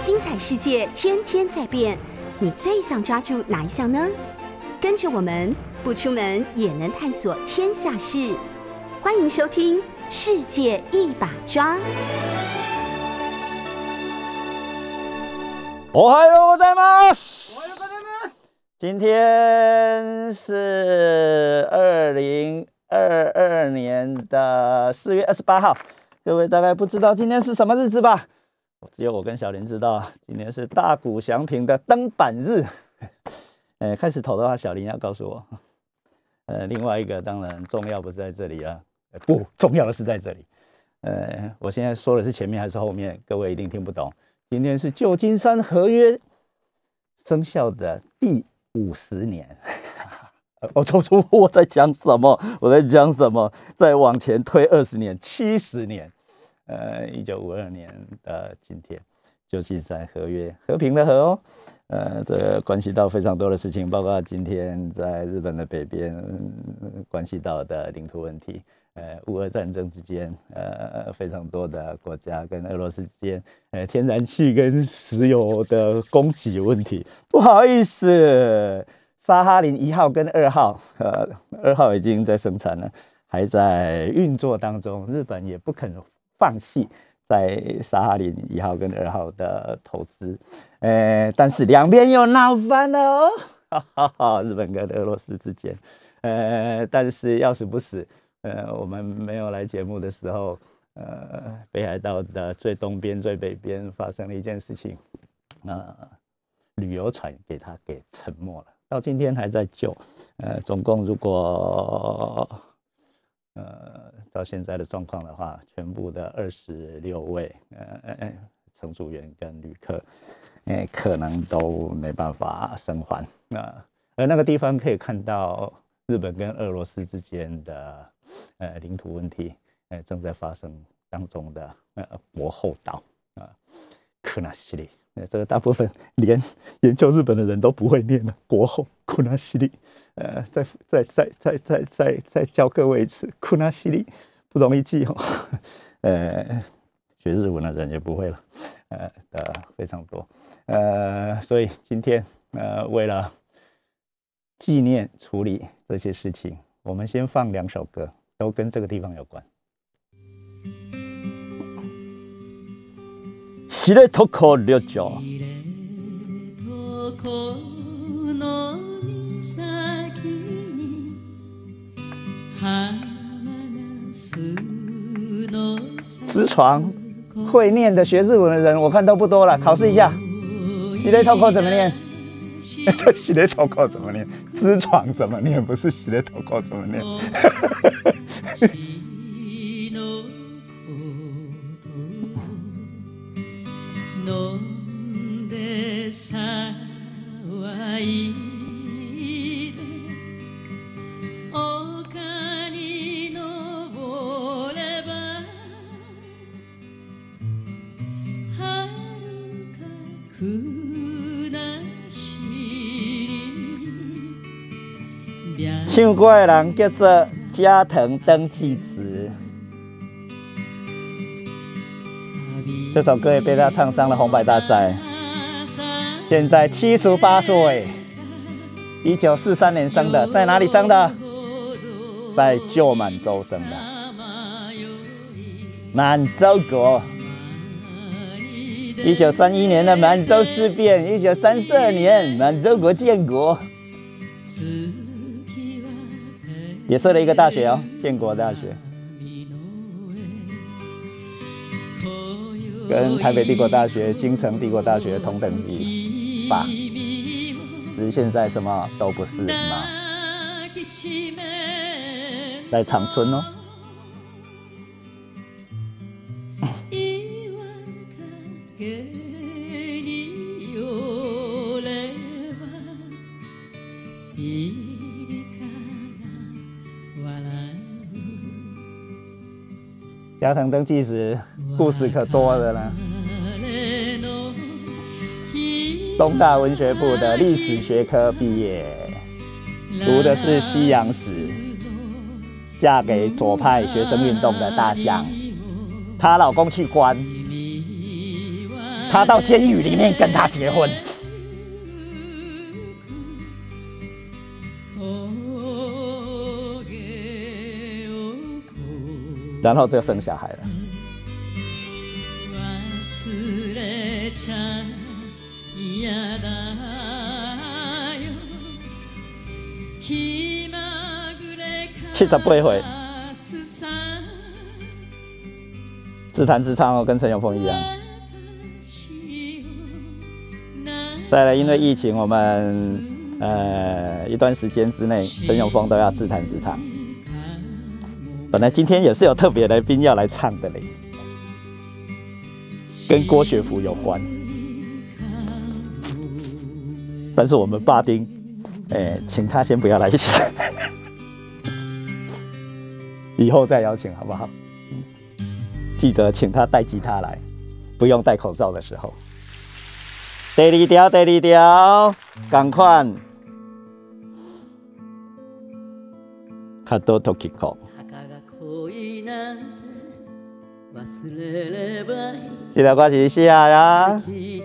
精彩世界天天在变，你最想抓住哪一项呢？跟着我们不出门也能探索天下事，欢迎收听《世界一把抓》。我还有在吗？今天是二零二二年的四月二十八号，各位大概不知道今天是什么日子吧？只有我跟小林知道，今天是大谷祥平的登板日。呃，开始投的话，小林要告诉我。呃，另外一个当然重要不是在这里啊，不重要的是在这里。呃，我现在说的是前面还是后面？各位一定听不懂。今天是旧金山合约生效的第五十年。我抽出我在讲什么？我在讲什么？再往前推二十年、七十年。呃，一九五二年的今天，旧金山合约和平的和哦，呃，这关系到非常多的事情，包括今天在日本的北边关系到的领土问题，呃，乌俄战争之间，呃，非常多的国家跟俄罗斯之间，呃，天然气跟石油的供给问题。不好意思，沙哈林一号跟二号，呃，二号已经在生产了，还在运作当中，日本也不肯。放弃在沙哈林一号跟二号的投资，呃，但是两边又闹翻了哦，哈哈哈！日本跟俄罗斯之间，呃，但是要死不死，呃，我们没有来节目的时候，呃，北海道的最东边、最北边发生了一件事情，那旅游船给它给沉没了，到今天还在救，呃，总共如果。呃，到现在的状况的话，全部的二十六位呃呃乘组员跟旅客，哎，可能都没办法生还。那而那个地方可以看到日本跟俄罗斯之间的呃领土问题，呃正在发生当中的呃国后岛啊，克纳西里。这个大部分连研究日本的人都不会念的国后库纳西里。呃，再再再再再再再教各位一次，库纳西里不容易记哦。呃，学日文的人也不会了，呃的非常多。呃，所以今天呃，为了纪念处理这些事情，我们先放两首歌，都跟这个地方有关。喜来托克六角。直床会念的学日文的人，我看都不多了。考试一下，喜来头口怎么念？这喜来头口怎么念？直床怎么念？不是喜来头口怎么念？唱歌的人叫做加藤登纪子，这首歌也被他唱上了红白大赛。现在七十八岁，一九四三年生的，在哪里生的？在旧满洲生的，满洲国。一九三一年的满洲事变，一九三四年满洲国建国。也设了一个大学哦，建国大学，跟台北帝国大学、京城帝国大学同等级吧，只是现在什么都不是嘛，在长春哦。登记时故事可多了呢。东大文学部的历史学科毕业，读的是西洋史，嫁给左派学生运动的大将，她老公去关，她到监狱里面跟他结婚，然后就生小孩了。七十八岁，自弹自唱哦，跟陈永峰一样。再来，因为疫情，我们呃一段时间之内，陈永峰都要自弹自唱。本来今天也是有特别来宾要来唱的嘞，跟郭学福有关，但是我们霸丁，哎，请他先不要来一起，以后再邀请好不好？记得请他带吉他来，不用戴口罩的时候。第二条，第二条，赶快，卡多托吉克。这条歌是写呀，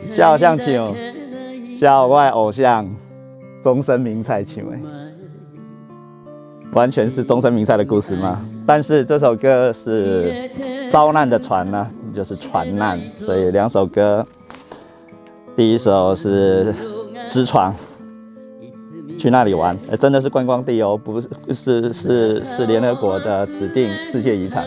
笑像唱，笑我偶像，终身名菜唱的，完全是终身名菜的故事吗？但是这首歌是遭难的船呢，就是船难，所以两首歌。第一首是知床，去那里玩，真的是观光地哦，不是是是是联合国的指定世界遗产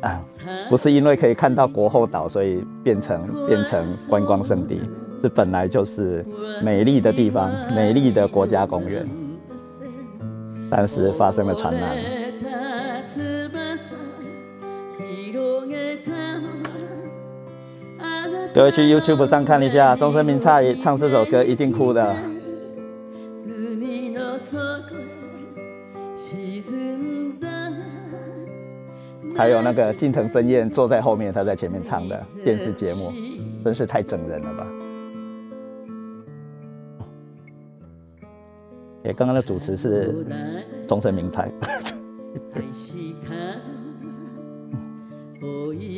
啊，不是因为可以看到国后岛，所以变成变成观光胜地，这本来就是美丽的地方，美丽的国家公园，但是发生了传染。各位去 YouTube 上看一下，终身名菜唱这首歌一定哭的。还有那个近藤真彦坐在后面，他在前面唱的电视节目，真是太整人了吧！哎，刚刚的主持是终身名菜。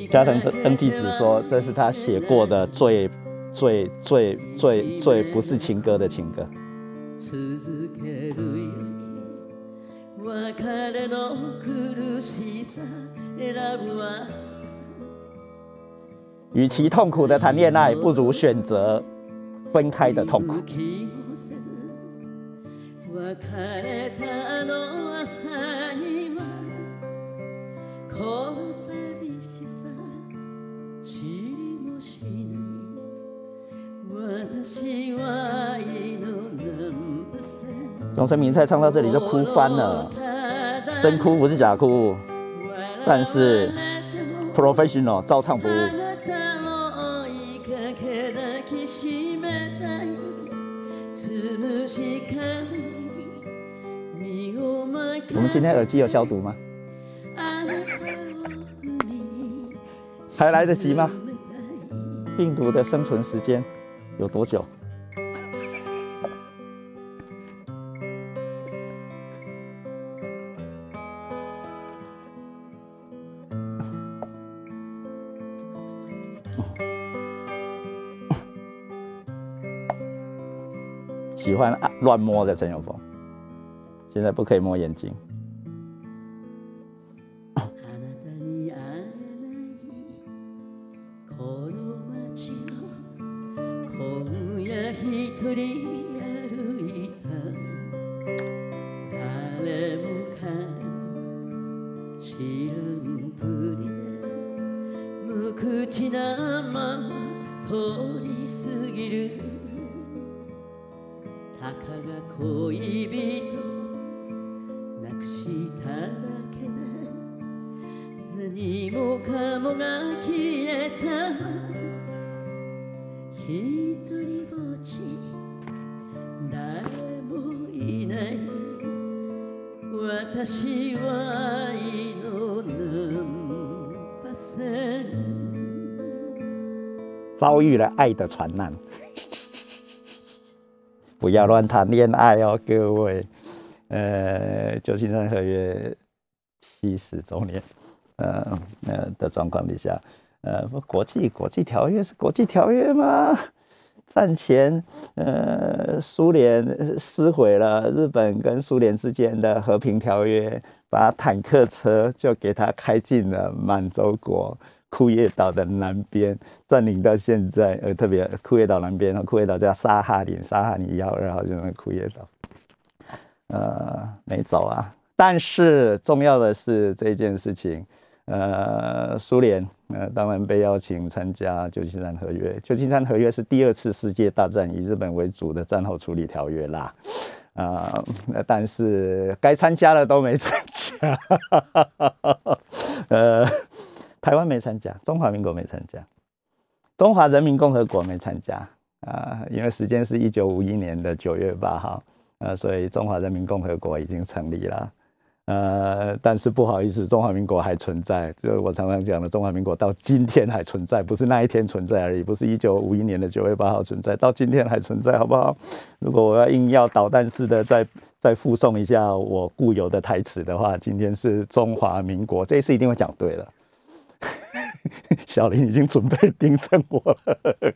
加藤登纪子说：“这是他写过的最、最、最、最、最不是情歌的情歌。”与其痛苦的谈恋爱，不如选择分开的痛苦。终身名菜唱到这里就哭翻了，真哭不是假哭，但是 professional 照唱不误。我们今天耳机有消毒吗？还来得及吗？病毒的生存时间有多久？喜欢乱摸的陈永峰，现在不可以摸眼睛。遇了爱的船难，不要乱谈恋爱哦，各位。呃，旧金山合约七十周年，呃，呃的状况底下，呃，国际国际条约是国际条约吗？战前，呃，苏联撕毁了日本跟苏联之间的和平条约，把坦克车就给他开进了满洲国库页岛的南边，占领到现在。呃，特别库页岛南边，库页岛叫沙哈林，沙哈尼幺二号就那库页岛。呃，没走啊。但是重要的是这件事情。呃，苏联呃，当然被邀请参加旧金山合约。旧金山合约是第二次世界大战以日本为主的战后处理条约啦。啊，但是该参加的都没参加。呃，台湾没参加，中华民国没参加，中华人民共和国没参加啊，因为时间是一九五一年的九月八号，呃，所以中华人民共和国已经成立了。呃，但是不好意思，中华民国还存在，就是我常常讲的，中华民国到今天还存在，不是那一天存在而已，不是一九五一年的九月八号存在，到今天还存在，好不好？如果我要硬要导弹式的再再附送一下我固有的台词的话，今天是中华民国，这一次一定会讲对了。小林已经准备盯上我了。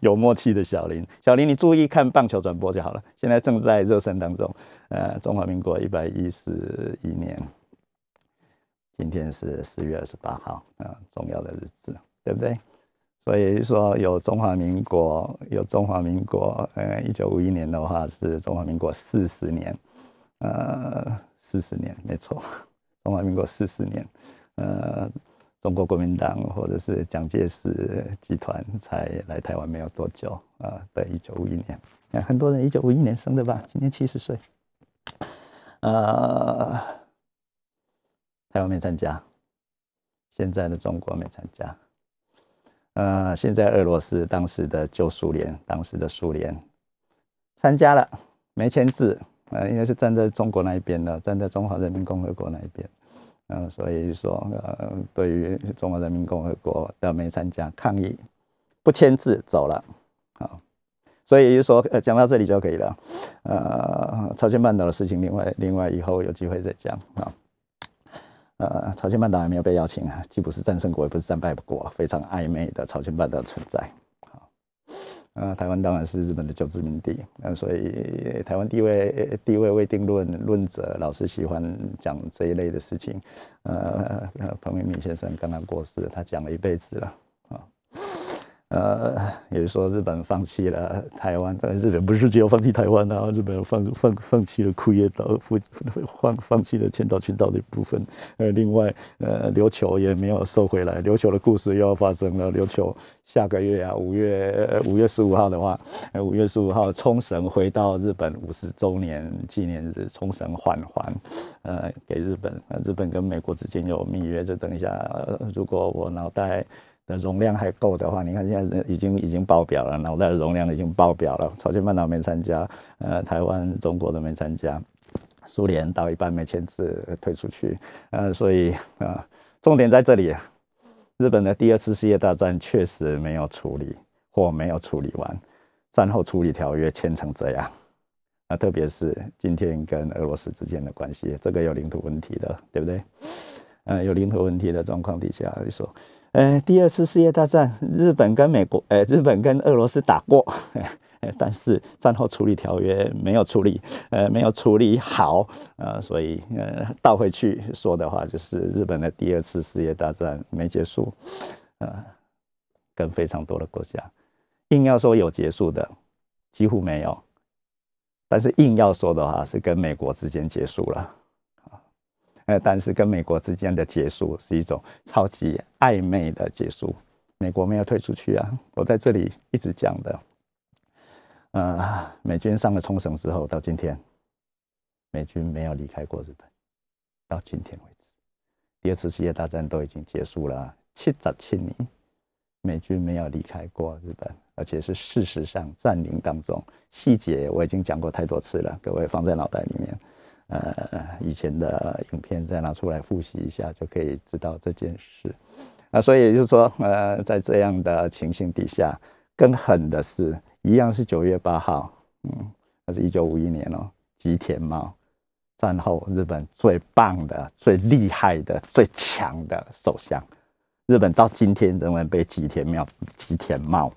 有默契的小林，小林，你注意看棒球转播就好了。现在正在热身当中。呃，中华民国一百一十一年，今天是四月二十八号啊，重要的日子，对不对？所以说有中华民国，有中华民国。呃，一九五一年的话是中华民国四十年，呃，四十年，没错，中华民国四十年，呃。中国国民党或者是蒋介石集团才来台湾没有多久啊，在一九五一年，很多人一九五一年生的吧，今年七十岁，呃，台湾没参加，现在的中国没参加，呃，现在俄罗斯当时的旧苏联，当时的苏联参加了，没签字，呃，因为是站在中国那一边的，站在中华人民共和国那一边。嗯，所以说，呃，对于中华人民共和国的没参加抗议，不签字走了，好，所以就说，呃，讲到这里就可以了。呃，朝鲜半岛的事情，另外另外以后有机会再讲啊。呃，朝鲜半岛还没有被邀请啊，既不是战胜国，也不是战败国，非常暧昧的朝鲜半岛存在。啊，台湾当然是日本的旧殖民地，呃，所以台湾地位地位未定论论者老是喜欢讲这一类的事情。呃，彭明敏先生刚刚过世，他讲了一辈子了。呃，也就是说，日本放弃了台湾，但日本不是只有放弃台湾啊，日本放放放弃了库页岛，放放放弃了千岛群岛的部分。呃，另外，呃，琉球也没有收回来，琉球的故事又要发生了。琉球下个月啊，五月五月十五号的话，五月十五号冲绳回到日本五十周年纪念日，冲绳缓还，呃，给日本。日本跟美国之间有密约，就等一下，如果我脑袋。的容量还够的话，你看现在已经已经爆表了，脑袋的容量已经爆表了。朝鲜半岛没参加，呃，台湾、中国都没参加，苏联到一半没签字退出去，呃，所以啊，重点在这里，日本的第二次世界大战确实没有处理或没有处理完，战后处理条约签成这样，啊，特别是今天跟俄罗斯之间的关系，这个有领土问题的，对不对？呃，有领土问题的状况底下，你说。呃，第二次世界大战，日本跟美国，呃，日本跟俄罗斯打过，但是战后处理条约没有处理，呃，没有处理好，呃，所以呃，倒回去说的话，就是日本的第二次世界大战没结束，呃，跟非常多的国家，硬要说有结束的，几乎没有，但是硬要说的话，是跟美国之间结束了。呃，但是跟美国之间的结束是一种超级暧昧的结束，美国没有退出去啊，我在这里一直讲的，呃，美军上了冲绳之后，到今天，美军没有离开过日本，到今天为止，第二次世界大战都已经结束了七十七年，美军没有离开过日本，而且是事实上占领当中，细节我已经讲过太多次了，各位放在脑袋里面。呃，以前的影片再拿出来复习一下，就可以知道这件事。啊，所以就是说，呃，在这样的情形底下，更狠的是，一样是九月八号，嗯，那是一九五一年哦，吉田茂，战后日本最棒的、最厉害的、最强的首相，日本到今天仍然被吉田茂吉田茂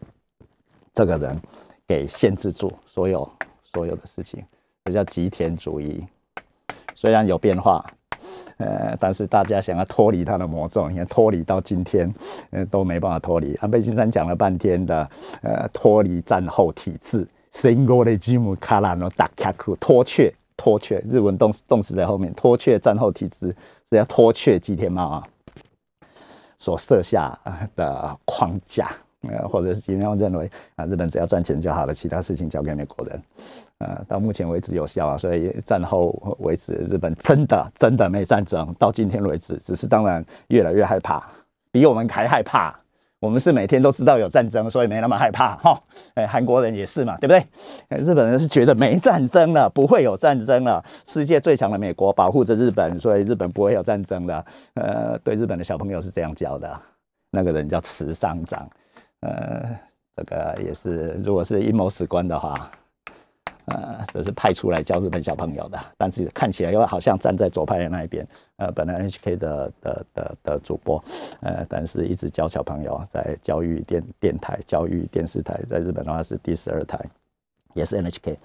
这个人给限制住所有所有的事情，这叫吉田主义。虽然有变化，呃，但是大家想要脱离他的魔咒，你看脱离到今天，呃，都没办法脱离。安倍晋三讲了半天的，呃，脱离战后体制，single 的吉姆卡拉诺达卡库脱却脱却，日文动词动词在后面，脱却战后体制是要脱却吉田茂啊所设下的框架，呃，或者是吉田茂认为啊，日本只要赚钱就好了，其他事情交给美国人。呃，到目前为止有效啊，所以战后为止，日本真的真的没战争，到今天为止，只是当然越来越害怕，比我们还害怕。我们是每天都知道有战争，所以没那么害怕哈。哎，韩国人也是嘛，对不对？日本人是觉得没战争了，不会有战争了，世界最强的美国保护着日本，所以日本不会有战争的。呃，对日本的小朋友是这样教的，那个人叫慈上长，呃，这个也是，如果是阴谋史观的话。呃，这是派出来教日本小朋友的，但是看起来又好像站在左派的那一边。呃，本来 NHK 的的的的主播，呃，但是一直教小朋友在教育电电台、教育电视台，在日本的话是第十二台，也是 NHK。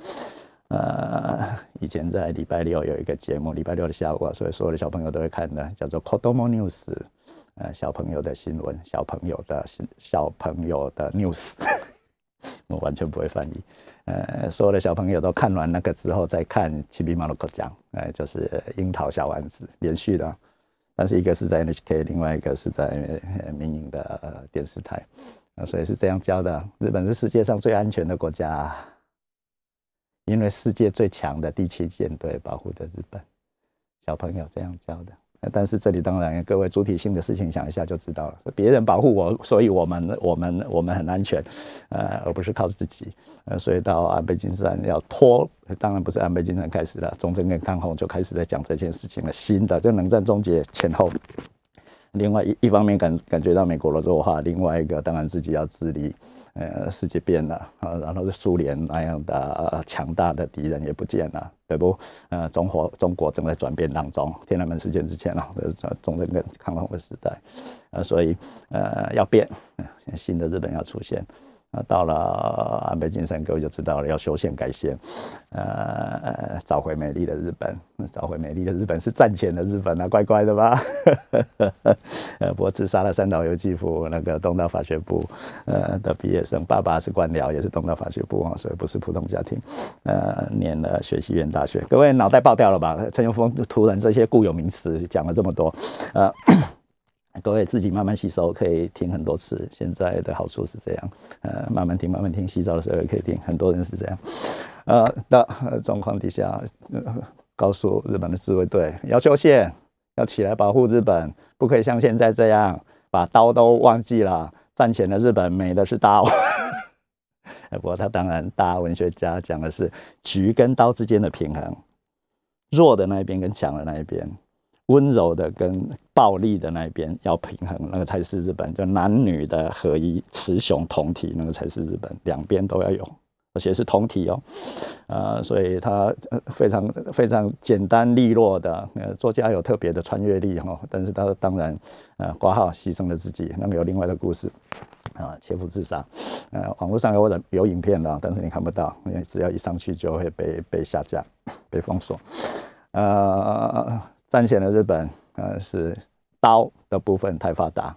呃，以前在礼拜六有一个节目，礼拜六的下午啊，所以所有的小朋友都会看的，叫做 Kodomo News，呃，小朋友的新闻，小朋友的小朋友的 news，我完全不会翻译。呃，所有的小朋友都看完那个之后，再看《奇比马洛克奖》，呃，就是《樱桃小丸子》连续的，但是一个是在 NHK，另外一个是在民营的电视台，啊，所以是这样教的。日本是世界上最安全的国家，因为世界最强的第七舰队保护着日本，小朋友这样教的。但是这里当然，各位主体性的事情想一下就知道了。别人保护我，所以我们我们我们很安全，呃，而不是靠自己。呃，所以到安倍晋三要拖，当然不是安倍晋三开始了，中正跟康弘就开始在讲这件事情了。新的就冷战终结前后，另外一一方面感感觉到美国的弱化，另外一个当然自己要自立。呃，世界变了啊，然后是苏联那样的强大的敌人也不见了，对不？呃，中国中国正在转变当中，天安门事件之前啊，这中正跟抗洪的时代，呃，所以呃要变，新的日本要出现。啊，到了安倍晋三，各位就知道了，要修宪改宪，呃，找回美丽的日本，找回美丽的日本是战前的日本啊，乖乖的吧？呃，不过自杀了三岛由纪夫，那个东大法学部呃的毕业生，爸爸是官僚，也是东大法学部啊，所以不是普通家庭，呃，念了学习院大学。各位脑袋爆掉了吧？陈永峰突然这些固有名词讲了这么多，呃。各位自己慢慢吸收，可以听很多次。现在的好处是这样，呃，慢慢听，慢慢听，洗澡的时候也可以听。很多人是这样，呃的状况底下，告诉日本的自卫队要修宪，要起来保护日本，不可以像现在这样把刀都忘记了。战前的日本美的是刀，不过他当然大文学家讲的是菊跟刀之间的平衡，弱的那一边跟强的那一边。温柔的跟暴力的那一边要平衡，那个才是日本，就男女的合一，雌雄同体，那个才是日本，两边都要有，而且是同体哦，呃，所以他非常非常简单利落的，呃，作家有特别的穿越力哈，但是他当然，呃，挂号牺牲了自己，那个有另外的故事，啊，切腹自杀，呃，网络上有有影片的，但是你看不到，因为只要一上去就会被被下架，被封锁，呃。战前的日本，呃，是刀的部分太发达，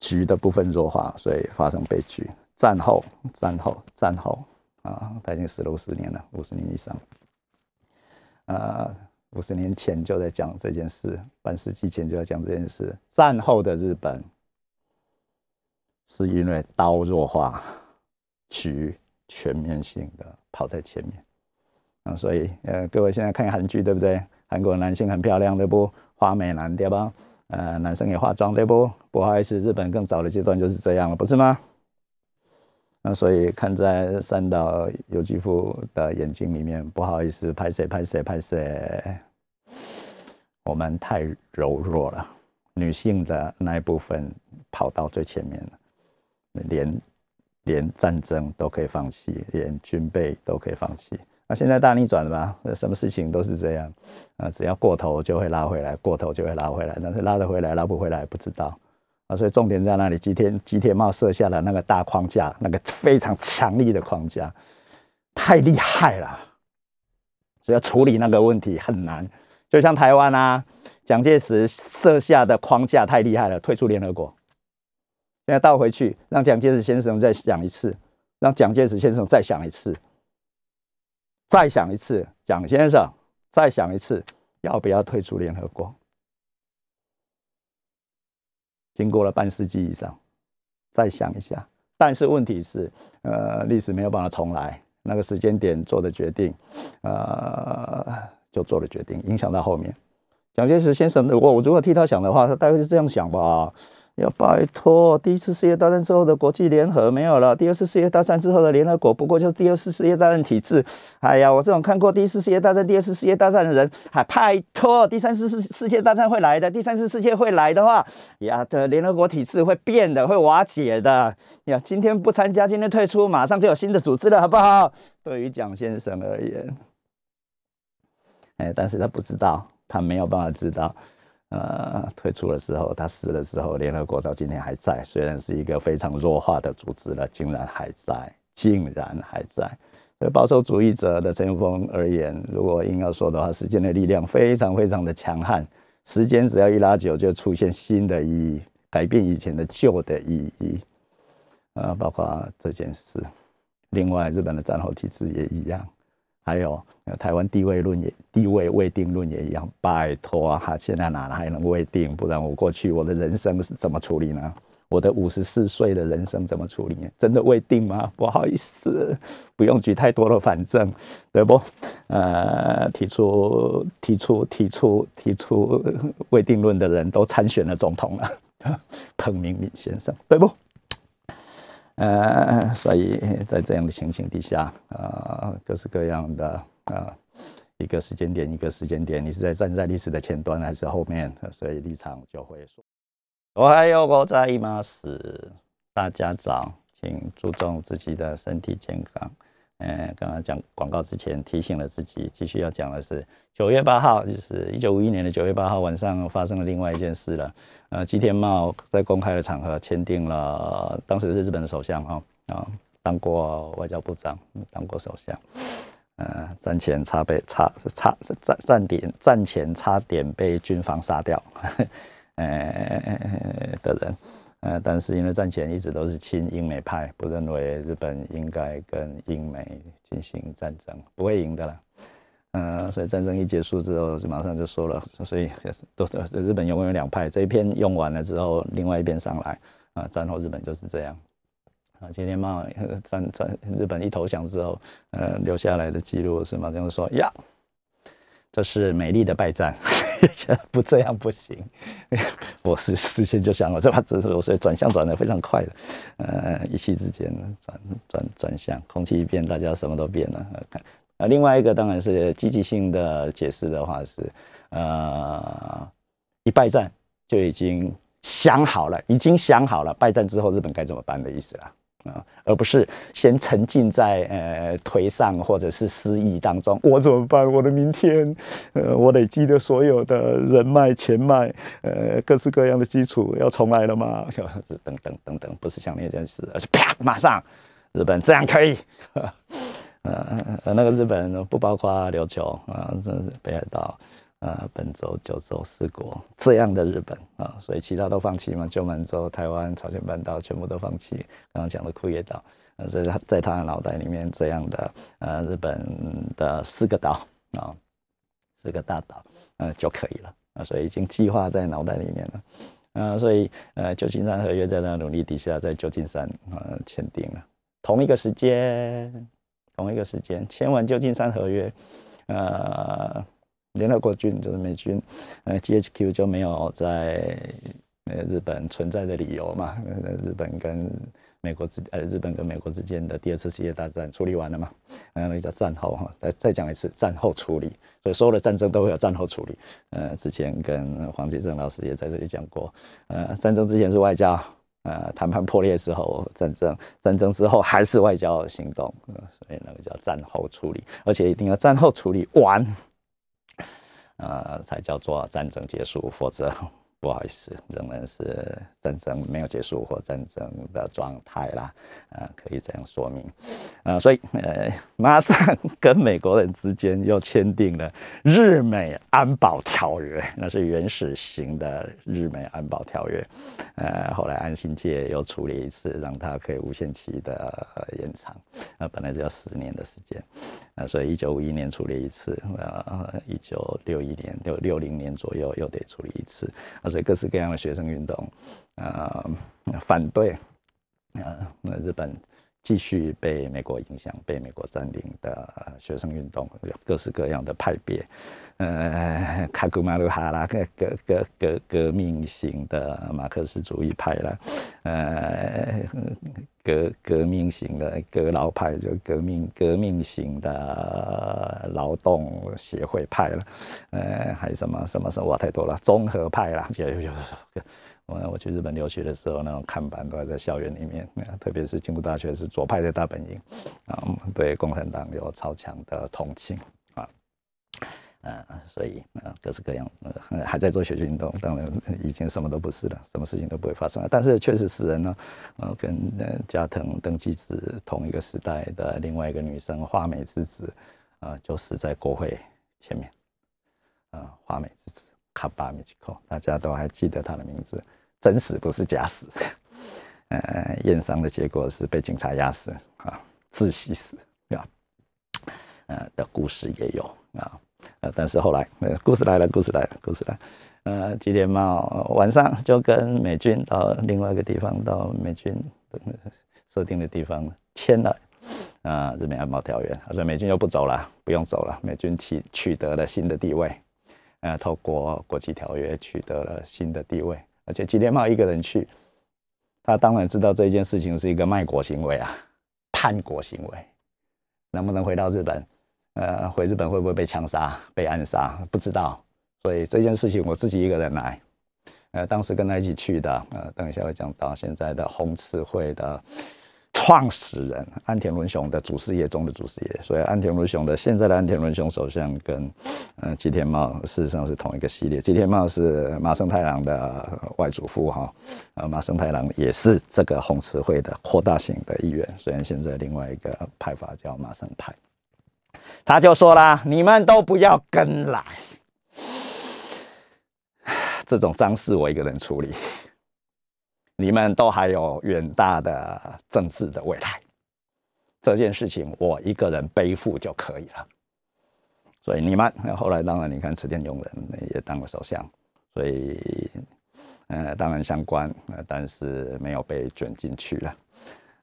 局的部分弱化，所以发生悲剧。战后，战后，战后，啊，他已经死了五十年了，五十年以上。呃，五十年前就在讲这件事，半世纪前就在讲这件事。战后的日本，是因为刀弱化，局全面性的跑在前面。啊，所以，呃，各位现在看韩剧，对不对？韩国男性很漂亮，对不？花美男，对吧？呃，男生也化妆，对不？不好意思，日本更早的阶段就是这样了，不是吗？那所以看在三岛由纪夫的眼睛里面，不好意思，拍谁拍谁拍谁，我们太柔弱了，女性的那一部分跑到最前面了，连连战争都可以放弃，连军备都可以放弃。现在大逆转了吧？什么事情都是这样啊，只要过头就会拉回来，过头就会拉回来，但是拉得回来拉不回来不知道啊。所以重点在那里，吉天吉天茂设下了那个大框架，那个非常强力的框架，太厉害了。所以要处理那个问题很难，就像台湾啊，蒋介石设下的框架太厉害了，退出联合国。现在倒回去，让蒋介石先生再想一次，让蒋介石先生再想一次，再想一次，蒋先生再想一次，要不要退出联合国？经过了半世纪以上，再想一下。但是问题是，呃，历史没有办法重来，那个时间点做的决定，呃，就做了决定，影响到后面。蒋介石先生，如果我如果替他想的话，他大概是这样想吧。要拜托，第一次世界大战之后的国际联合没有了，第二次世界大战之后的联合国不过就是第二次世界大战体制。哎呀，我这种看过第一次世界大战、第二次世界大战的人，还拜托，第三次世世界大战会来的，第三次世界会来的话，呀的联合国体制会变的，会瓦解的。呀，今天不参加，今天退出，马上就有新的组织了，好不好？对于蒋先生而言，哎，但是他不知道，他没有办法知道。呃，退出的时候，他死的时候，联合国到今天还在，虽然是一个非常弱化的组织了，竟然还在，竟然还在。对保守主义者的陈永峰而言，如果硬要说的话，时间的力量非常非常的强悍，时间只要一拉久，就出现新的意义，改变以前的旧的意义。呃，包括这件事，另外日本的战后体制也一样。还有台湾地位论也地位未定论也一样，拜托哈，现在哪还能未定？不然我过去我的人生是怎么处理呢？我的五十四岁的人生怎么处理？真的未定吗？不好意思，不用举太多的反正，对不？呃，提出提出提出提出未定论的人都参选了总统了，彭明敏先生，对不？呃，所以在这样的情形底下，呃，各式各样的呃，一个时间点一个时间点，你是在站在历史的前端还是后面？所以立场就会说：“我还有我在吗？是大家早，请注重自己的身体健康。”嗯，刚刚讲广告之前提醒了自己，继续要讲的是九月八号，就是一九五一年的九月八号晚上发生了另外一件事了。呃，吉田茂在公开的场合签订了，当时是日本的首相哈啊，当过外交部长，当过首相。呃，战前差被差差战战点战前差点被军方杀掉，呃的人。呃，但是因为战前一直都是亲英美派，不认为日本应该跟英美进行战争，不会赢的了。嗯，所以战争一结束之后，就马上就说了，所以都日本永远有两派，这一篇用完了之后，另外一边上来。啊，战后日本就是这样。啊，今天嘛，战战日本一投降之后，呃，留下来的记录是马上说呀。这是美丽的败战，不这样不行。我是事先就想了，这把这是我所以转向转的非常快的，呃，一气之间转转转向，空气一变，大家什么都变了。呃，另外一个当然是积极性的解释的话是，呃，一败战就已经想好了，已经想好了败战之后日本该怎么办的意思了。啊，而不是先沉浸在呃颓丧或者是失意当中，我怎么办？我的明天，呃，我累积的所有的人脉、钱脉，呃，各式各样的基础要重来了吗？等等等等，不是想那件事，而是啪，马上，日本这样可以，呃，那个日本不包括琉球啊，真是北海道。呃，本州、九州四国这样的日本啊，所以其他都放弃嘛，旧满洲、台湾、朝鲜半岛全部都放弃。刚刚讲的库页岛，呃，所以他在他的脑袋里面这样的呃日本的四个岛啊，四个大岛，呃就可以了啊，所以已经计划在脑袋里面了。呃，所以呃旧金山合约在他努力底下，在旧金山呃签订了，同一个时间，同一个时间签完旧金山合约，呃。联合国军就是美军，呃，GHQ 就没有在呃日本存在的理由嘛？呃，日本跟美国之呃日本跟美国之间的第二次世界大战处理完了嘛？呃，那叫战后哈，再再讲一次战后处理，所以所有的战争都会有战后处理。呃，之前跟黄继正老师也在这里讲过，呃，战争之前是外交，呃，谈判破裂之后，战争战争之后还是外交行动，所以那个叫战后处理，而且一定要战后处理完，呃，才叫做战争结束，否则。不好意思，仍然是战争没有结束或战争的状态啦，呃，可以这样说明，呃，所以呃，马上跟美国人之间又签订了日美安保条约，那是原始型的日美安保条约，呃，后来安心界又处理一次，让它可以无限期的延长，呃，本来就要十年的时间，呃，所以一九五一年处理一次，呃，一九六一年六六零年左右又得处理一次，啊。所以各式各样的学生运动，呃，反对，呃，那日本继续被美国影响、被美国占领的学生运动，各式各样的派别，呃，卡古马鲁哈啦革革革革革命型的马克思主义派了，呃，革革命型的革劳派就革命革命型的劳动协会派了，呃，还有什么什么什么太多了，综合派啦，就就我我去日本留学的时候，那种看板都还在校园里面，特别是京都大学是左派的大本营，啊，对共产党有超强的同情啊，呃，所以呃各式各样，呃还在做学习运动，当然已经什么都不是了，什么事情都不会发生了。但是确实是人呢，呃，跟加藤登纪子同一个时代的另外一个女生花美之子，啊，就死在国会前面，啊，花美之子。卡巴米奇科，大家都还记得他的名字，真死不是假死，呃，验伤的结果是被警察压死啊，窒息死啊，呃的故事也有啊，呃，但是后来，呃，故事来了，故事来了，故事来，呃，吉田茂晚上就跟美军到另外一个地方，到美军设定的地方签了啊日美安保条约，他说美军又不走了，不用走了，美军取取得了新的地位。呃，透过国际条约取得了新的地位，而且吉田茂一个人去，他当然知道这件事情是一个卖国行为啊，叛国行为，能不能回到日本？呃，回日本会不会被枪杀、被暗杀？不知道。所以这件事情我自己一个人来，呃，当时跟他一起去的，呃，等一下会讲到现在的红慈会的。创始人安田文雄的祖师爷中的祖师爷，所以安田文雄的现在的安田文雄首相跟呃吉田茂事实上是同一个系列。吉田茂是麻生太郎的外祖父哈，呃麻生太郎也是这个红词会的扩大型的一员，虽然现在另外一个派法叫麻生派，他就说啦：“你们都不要跟来，这种脏事我一个人处理。”你们都还有远大的政治的未来，这件事情我一个人背负就可以了。所以你们后来当然你看池田勇人也当了首相，所以呃当然相关，但是没有被卷进去了。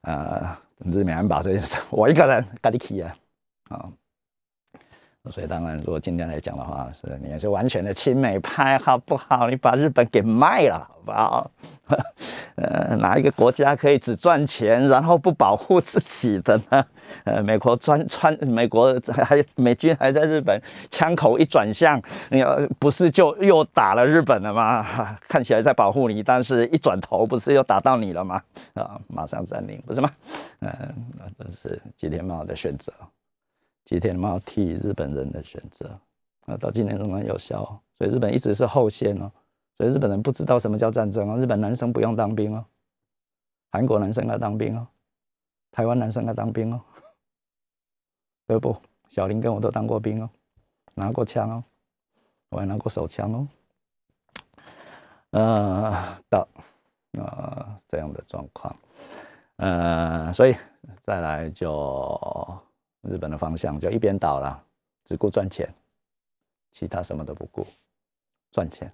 呃，日美安保这件事，我一个人咖喱起啊啊。所以当然，如果今天来讲的话，是你也是完全的亲美派，好不好？你把日本给卖了，好不好？呃，哪一个国家可以只赚钱，然后不保护自己的呢？呃，美国专穿美国还美军还在日本，枪口一转向，你要不是就又打了日本了吗？看起来在保护你，但是一转头不是又打到你了吗？啊，马上占领，不是吗？嗯，那是吉田茂的选择。吉田茂替日本人的选择，啊，到今年仍然有效，所以日本一直是后线哦，所以日本人不知道什么叫战争哦，日本男生不用当兵哦，韩国男生要当兵哦，台湾男生要当兵哦，对不？小林跟我都当过兵哦，拿过枪哦，我还拿过手枪哦，呃，到啊这样的状况，呃，所以再来就。日本的方向就一边倒了，只顾赚钱，其他什么都不顾，赚钱。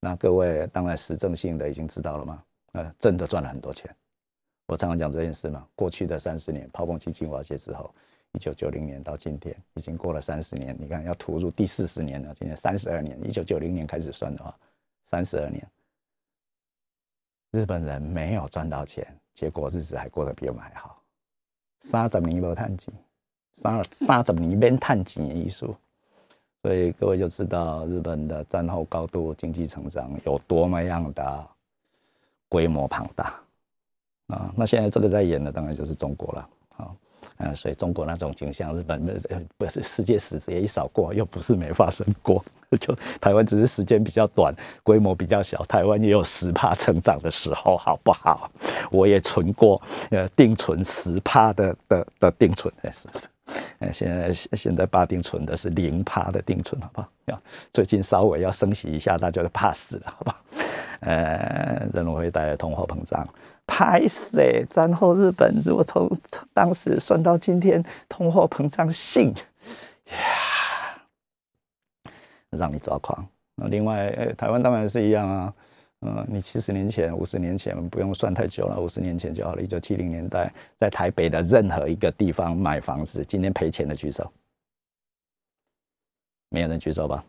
那各位当然实证性的已经知道了吗？呃，真的赚了很多钱。我常常讲这件事嘛。过去的三十年，泡沫基金瓦解之后，一九九零年到今天，已经过了三十年。你看要投入第四十年了，今年三十二年，一九九零年开始算的话，三十二年，日本人没有赚到钱，结果日子还过得比我们还好。三十年无探钱。三三十年免探钱的艺术，所以各位就知道日本的战后高度经济成长有多么样的规模庞大啊。那现在这个在演的当然就是中国了，啊，嗯，所以中国那种景象，日本的不是世界史也一扫过，又不是没发生过，就台湾只是时间比较短，规模比较小，台湾也有十帕成长的时候，好不好？我也存过，呃，定存十帕的的的定存，哎是。呃，现在现在八定存的是零趴的定存，好不好？最近稍微要升息一下，大家就怕死了，好不好？呃，认为会带来通货膨胀，拍死！战后日本如果从当时算到今天，通货膨胀性呀，让你抓狂。那另外，台湾当然是一样啊。嗯，你七十年前、五十年前不用算太久了，五十年前就好了。一九七零年代，在台北的任何一个地方买房子，今天赔钱的举手，没有人举手吧？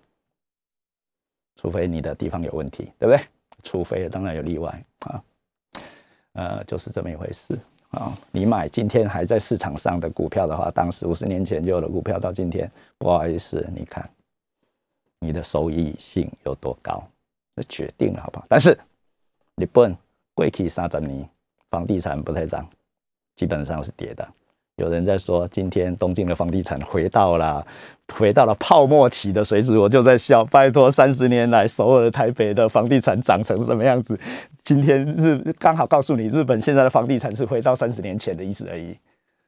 除非你的地方有问题，对不对？除非当然有例外啊，呃，就是这么一回事啊。你买今天还在市场上的股票的话，当时五十年前就有了股票，到今天不好意思，你看你的收益性有多高？就决定了，好不好？但是日本过去三十年房地产不太涨，基本上是跌的。有人在说，今天东京的房地产回到了回到了泡沫期的水准，我就在笑。拜托，三十年来首尔、台北的房地产涨成什么样子？今天日刚好告诉你，日本现在的房地产是回到三十年前的意思而已，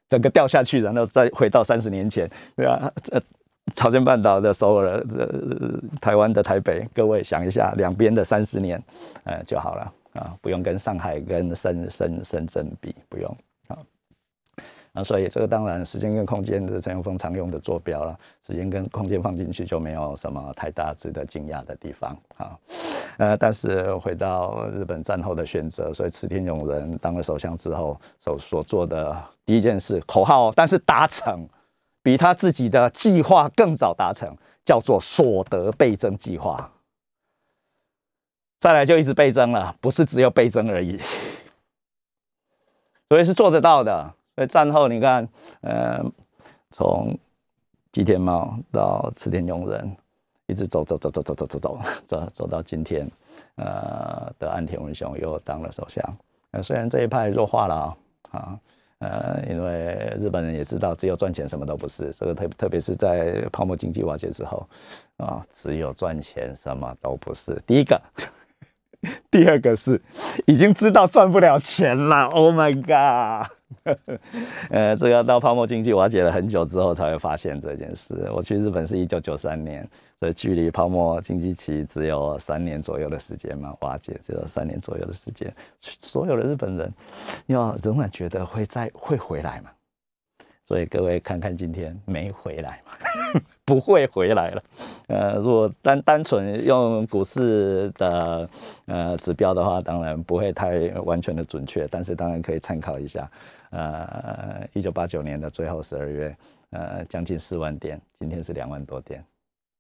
整个掉下去，然后再回到三十年前，对吧？呃。朝鲜半岛的首尔，这台湾的台北，各位想一下，两边的三十年，呃就好了啊，不用跟上海跟深深深圳比，不用啊。啊，所以这个当然时间跟空间是陈永峰常用的坐标了，时间跟空间放进去就没有什么太大值得惊讶的地方啊。呃，但是回到日本战后的选择，所以池田勇人当了首相之后所所做的第一件事，口号，但是达成。比他自己的计划更早达成，叫做所得倍增计划。再来就一直倍增了，不是只有倍增而已，所以是做得到的。所以战后你看，呃，从吉田茂到池田勇人，一直走走走走走走走走走走到今天，呃，的安田文雄又当了首相。呃，虽然这一派弱化了啊。呃，因为日本人也知道，只有赚钱什么都不是。这个特特别是在泡沫经济瓦解之后，啊，只有赚钱什么都不是。第一个，第二个是已经知道赚不了钱了。Oh my god！呃，这个到泡沫经济瓦解了很久之后才会发现这件事。我去日本是一九九三年，所以距离泡沫经济期只有三年左右的时间嘛，瓦解只有三年左右的时间。所有的日本人要仍然觉得会再会回来嘛？所以各位看看今天没回来嘛？不会回来了。呃，如果单单纯用股市的呃指标的话，当然不会太完全的准确，但是当然可以参考一下。呃，一九八九年的最后十二月，呃，将近四万点，今天是两万多点，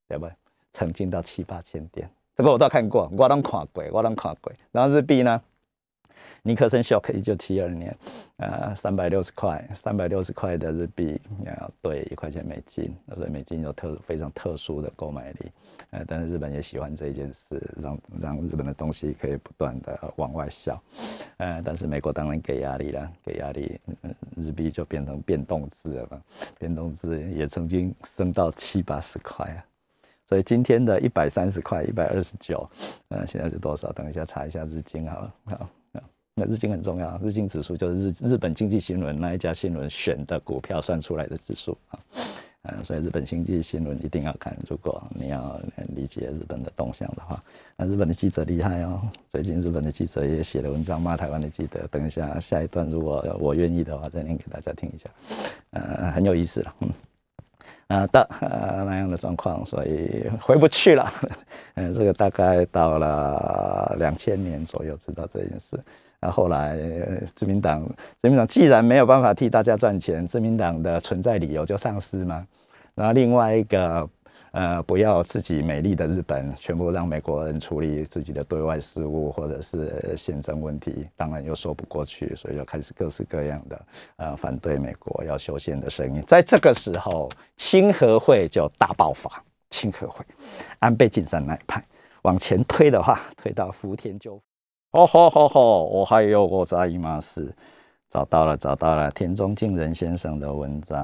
对不？曾经到七八千点，这个我都看过，我都看过，我都看过。然后日币呢？尼克森 shock 一九七二年，呃，三百六十块，三百六十块的日币要兑一块钱美金，所以美金有特非常特殊的购买力，呃，但是日本也喜欢这一件事，让让日本的东西可以不断的往外销，呃，但是美国当然给压力了，给压力，日币就变成变动字了嘛，变动字也曾经升到七八十块啊，所以今天的一百三十块，一百二十九，呃，现在是多少？等一下查一下日经好了，好。那日经很重要，日经指数就是日日本经济新闻那一家新闻选的股票算出来的指数啊，嗯，所以日本经济新闻一定要看。如果你要理解日本的动向的话，那日本的记者厉害哦，最近日本的记者也写了文章骂台湾的记者。等一下下一段，如果我愿意的话，再念给大家听一下，呃，很有意思了，嗯，啊的那样的状况，所以回不去了，嗯，这个大概到了两千年左右知道这件事。那后来，自民党，自民党既然没有办法替大家赚钱，自民党的存在理由就丧失嘛。然后另外一个，呃，不要自己美丽的日本，全部让美国人处理自己的对外事务或者是宪政问题，当然又说不过去，所以就开始各式各样的呃反对美国要修宪的声音。在这个时候，清和会就大爆发。清和会，安倍晋三那一派往前推的话，推到福田就。哦吼吼吼，我还有我在吗？是找到了，找到了，田中敬人先生的文章。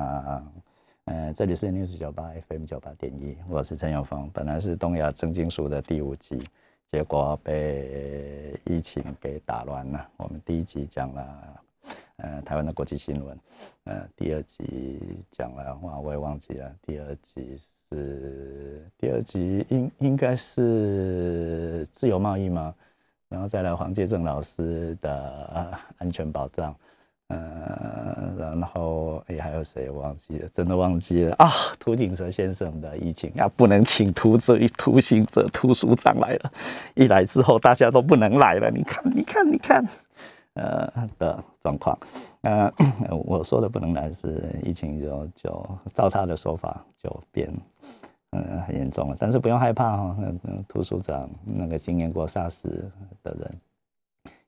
呃，这里是 news 九八 FM 九八点一，我是陈永峰。本来是东亚正经书的第五集，结果被疫情给打乱了。我们第一集讲了。呃，台湾的国际新闻，呃，第二集讲了，哇，我也忘记了。第二集是第二集应应该是自由贸易吗？然后再来黄介正老师的安全保障，呃，然后哎还有谁忘记了？真的忘记了啊！涂景哲先生的疫情啊，不能请涂这一涂行者涂署长来了，一来之后大家都不能来了。你看，你看，你看。呃的状况，呃，我说的不能来是疫情就就照他的说法就变，嗯，很严重了。但是不用害怕哈，那图书长那个经验过 SARS 的人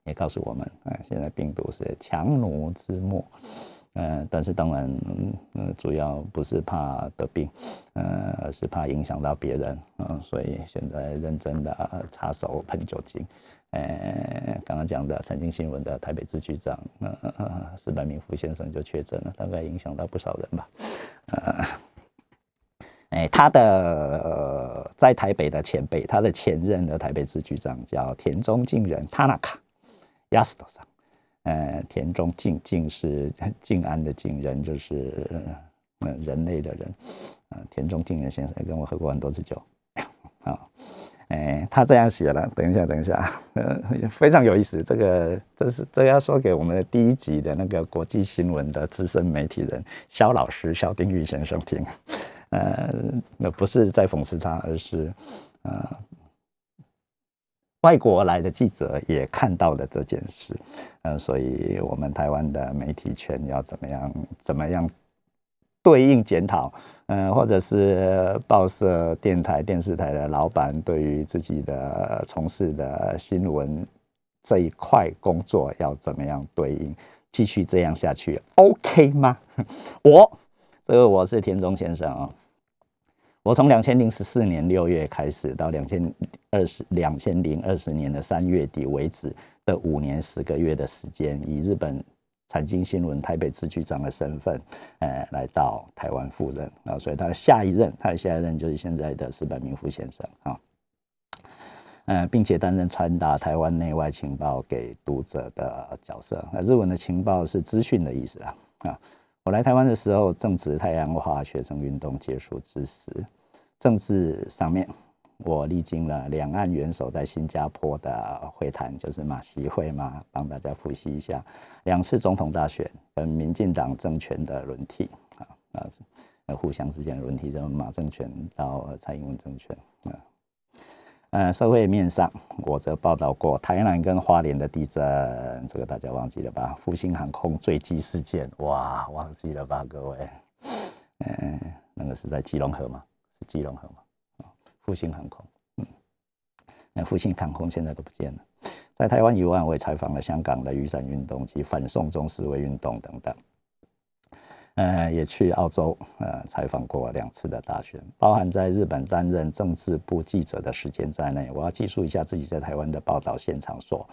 也告诉我们，哎，现在病毒是强弩之末。嗯，但是当然，嗯，主要不是怕得病，嗯，而是怕影响到别人，嗯，所以现在认真的擦手喷酒精。呃，刚刚讲的曾经新闻的台北支局长，嗯嗯嗯，石柏明夫先生就确诊了，大概影响到不少人吧。呃，哎，他的呃在台北的前辈，他的前任的台北支局长叫田中敬人，他那卡亚斯多桑。呃，田中敬敬是静安的静人，就是嗯人类的人。呃，田中敬人先生跟我喝过很多次酒。好，哎，他这样写了。等一下，等一下，呃，非常有意思。这个这是这要说给我们的第一集的那个国际新闻的资深媒体人肖老师肖丁玉先生听。呃，那不是在讽刺他，而是呃。外国来的记者也看到了这件事，嗯，所以我们台湾的媒体圈要怎么样？怎么样对应检讨？嗯，或者是报社、电台、电视台的老板对于自己的从事的新闻这一块工作要怎么样对应？继续这样下去，OK 吗？我这个我是田中先生啊。我从两千零十四年六月开始，到两千二十两千零二十年的三月底为止的五年十个月的时间，以日本财经新闻台北支局长的身份，呃，来到台湾赴任啊，所以他的下一任，他的下一任就是现在的石本明夫先生啊，呃，并且担任传达台湾内外情报给读者的角色。那日文的情报是资讯的意思啊啊。我来台湾的时候，正值太阳花学生运动结束之时。政治上面，我历经了两岸元首在新加坡的会谈，就是马习会嘛，帮大家复习一下。两次总统大选跟民进党政权的轮替啊，啊互相之间的轮替，从马政权到蔡英文政权啊。呃，社会面上，我则报道过台南跟花莲的地震，这个大家忘记了吧？复兴航空坠机事件，哇，忘记了吧，各位？嗯，那个是在基隆河吗？是基隆河吗？啊，复兴航空，嗯，那复兴航空现在都不见了。在台湾以外，我也采访了香港的雨伞运动及反送中示威运动等等。呃，也去澳洲呃采访过两次的大选，包含在日本担任政治部记者的时间在内，我要记述一下自己在台湾的报道现场所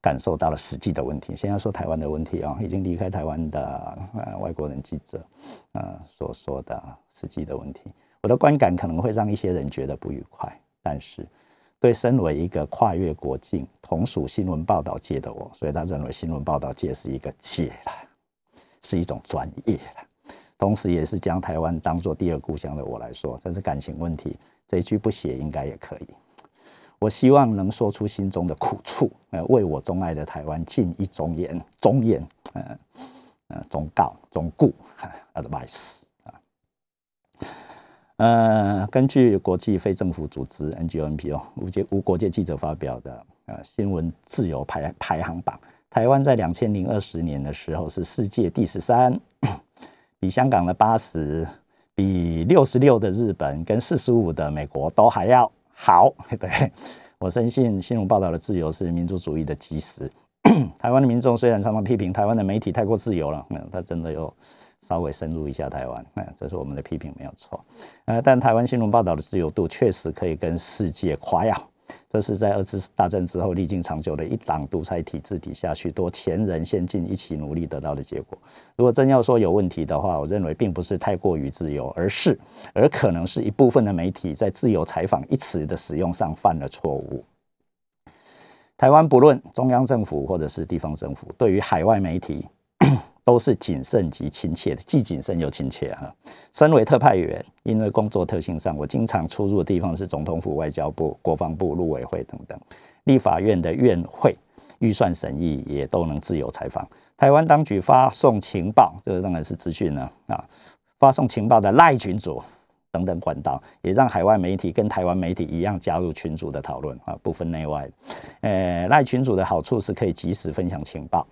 感受到了实际的问题。先要说台湾的问题啊，已经离开台湾的呃外国人记者呃所说的实际的问题，我的观感可能会让一些人觉得不愉快，但是对身为一个跨越国境、同属新闻报道界的我，所以他认为新闻报道界是一个界了，是一种专业。同时，也是将台湾当做第二故乡的我来说，这是感情问题。这一句不写应该也可以。我希望能说出心中的苦处，呃，为我钟爱的台湾尽一忠言，忠言，呃，呃，忠告，忠固，advice 啊。呃，根据国际非政府组织 ngnpo、无界无国界记者发表的呃新闻自由排排行榜，台湾在两千零二十年的时候是世界第十三。比香港的八十，比六十六的日本跟四十五的美国都还要好。对我深信新闻报道的自由是民主主义的基石。台湾的民众虽然常常批评台湾的媒体太过自由了，嗯，他真的有稍微深入一下台湾，嗯，这是我们的批评没有错。呃，但台湾新闻报道的自由度确实可以跟世界夸耀。这是在二次大战之后历经长久的一党独裁体制底下，许多前人先进一起努力得到的结果。如果真要说有问题的话，我认为并不是太过于自由，而是而可能是一部分的媒体在自由采访一词的使用上犯了错误。台湾不论中央政府或者是地方政府，对于海外媒体。都是谨慎及亲切的，既谨慎又亲切哈。身为特派员，因为工作特性上，我经常出入的地方是总统府、外交部、国防部、陆委会等等。立法院的院会预算审议也都能自由采访。台湾当局发送情报，这个当然是资讯呢啊，发送情报的赖群组等等管道，也让海外媒体跟台湾媒体一样加入群组的讨论啊，不分内外。呃，赖群组的好处是可以及时分享情报。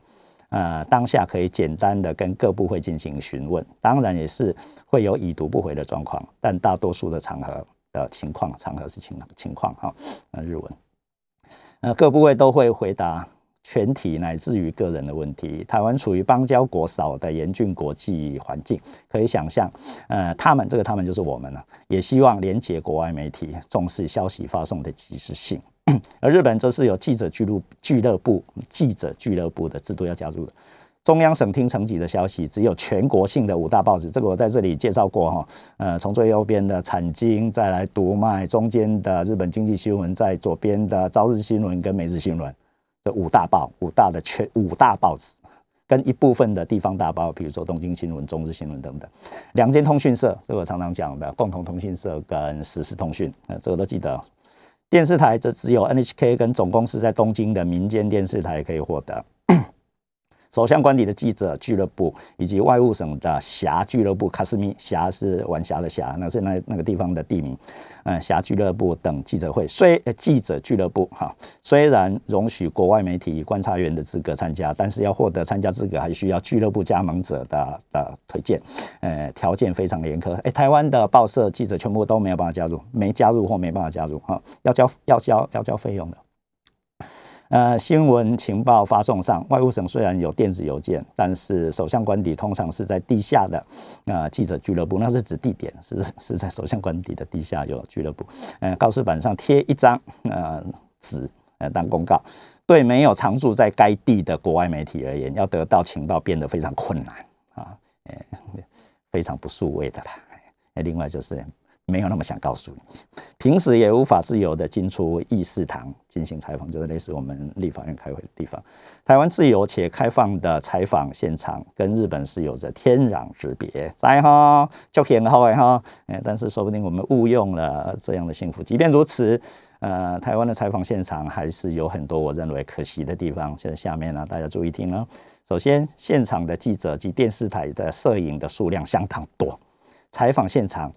呃，当下可以简单的跟各部会进行询问，当然也是会有已读不回的状况，但大多数的场合的情况，场合是情情况哈。呃，日文，呃，各部会都会回答全体乃至于个人的问题。台湾处于邦交国少的严峻国际环境，可以想象，呃，他们这个他们就是我们了，也希望连接国外媒体，重视消息发送的及时性。而日本则是有记者俱乐俱乐部、记者俱乐部的制度要加入的。中央省厅层级的消息，只有全国性的五大报纸，这个我在这里介绍过哈。呃，从最右边的产经，再来读卖，中间的日本经济新闻，在左边的朝日新闻跟每日新闻，这五大报、五大的全五大报纸，跟一部分的地方大报，比如说东京新闻、中日新闻等等。两间通讯社，这个我常常讲的共同通讯社跟实时通讯，呃，这个都记得。电视台则只有 NHK 跟总公司在东京的民间电视台可以获得。首相官邸的记者俱乐部，以及外务省的侠俱乐部卡斯米侠是晚霞的霞，那是那那个地方的地名。嗯，侠俱乐部等记者会，虽记者俱乐部哈，虽然容许国外媒体观察员的资格参加，但是要获得参加资格，还需要俱乐部加盟者的的推荐。呃，条件非常严苛。哎，台湾的报社记者全部都没有办法加入，没加入或没办法加入哈，要交要交要交费用的。呃，新闻情报发送上，外务省虽然有电子邮件，但是首相官邸通常是在地下的呃记者俱乐部，那是指地点是是在首相官邸的地下有俱乐部。呃，告示板上贴一张呃纸呃当公告，对没有常住在该地的国外媒体而言，要得到情报变得非常困难啊，呃，非常不数位的啦。另外就是。没有那么想告诉你，平时也无法自由的进出议事堂进行采访，就是类似我们立法院开会的地方。台湾自由且开放的采访现场，跟日本是有着天壤之别。在哈，就很好哈，哎，但是说不定我们误用了这样的幸福。即便如此，呃，台湾的采访现场还是有很多我认为可惜的地方。现在下面呢，大家注意听哦。首先，现场的记者及电视台的摄影的数量相当多，采访现场。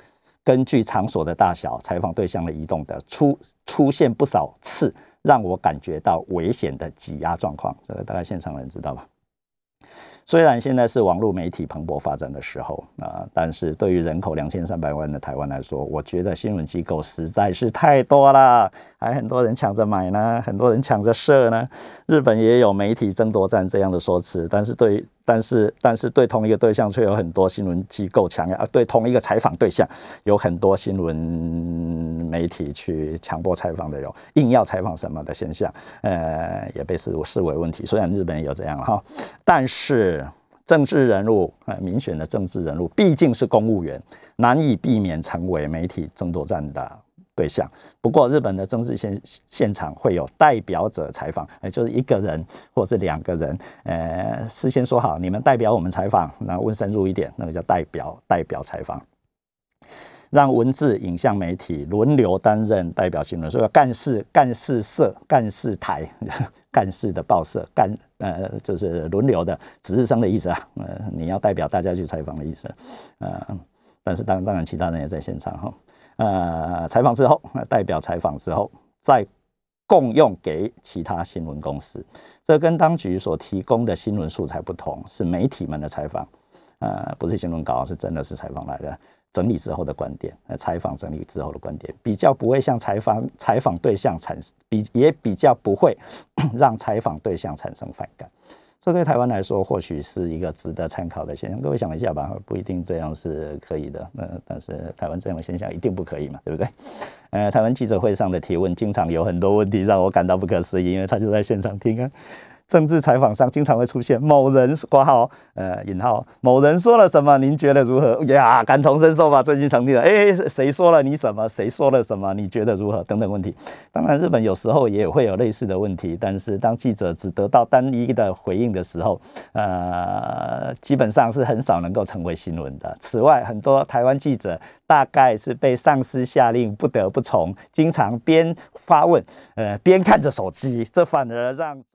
根据场所的大小、采访对象的移动的出出现不少次，让我感觉到危险的挤压状况。这个大概现场人知道吧？虽然现在是网络媒体蓬勃发展的时候啊，但是对于人口两千三百万的台湾来说，我觉得新闻机构实在是太多了，还很多人抢着买呢，很多人抢着设呢。日本也有媒体争夺战这样的说辞，但是对于，但是但是对同一个对象却有很多新闻机构强压，啊，对同一个采访对象有很多新闻媒体去强迫采访的有硬要采访什么的现象，呃，也被视视为问题。虽然日本也有这样哈，但是。政治人物呃，民选的政治人物毕竟是公务员，难以避免成为媒体争夺战的对象。不过，日本的政治现现场会有代表者采访，也就是一个人或是两个人，呃，事先说好，你们代表我们采访，那问深入一点，那个叫代表代表采访。让文字、影像媒体轮流担任代表新闻，所以干事、干事社、干事台、干事的报社，干呃就是轮流的值日生的意思啊。呃，你要代表大家去采访的意思。呃，但是当当然其他人也在现场哈。呃，采访之后，代表采访之后再共用给其他新闻公司。这跟当局所提供的新闻素材不同，是媒体们的采访。呃，不是新闻稿，是真的是采访来的，整理之后的观点，呃，采访整理之后的观点，比较不会向采访采访对象产生，比也比较不会 让采访对象产生反感。这对台湾来说，或许是一个值得参考的现象。各位想一下吧，不一定这样是可以的。那但是台湾这样的现象一定不可以嘛，对不对？呃，台湾记者会上的提问，经常有很多问题让我感到不可思议，因为他就在现场听啊。政治采访上经常会出现某人挂号，呃，引号某人说了什么，您觉得如何？呀，感同身受吧。最近常听的，哎，谁说了你什么？谁说了什么？你觉得如何？等等问题。当然，日本有时候也会有类似的问题，但是当记者只得到单一的回应的时候，呃，基本上是很少能够成为新闻的。此外，很多台湾记者大概是被上司下令不得不从，经常边发问，呃，边看着手机，这反而让。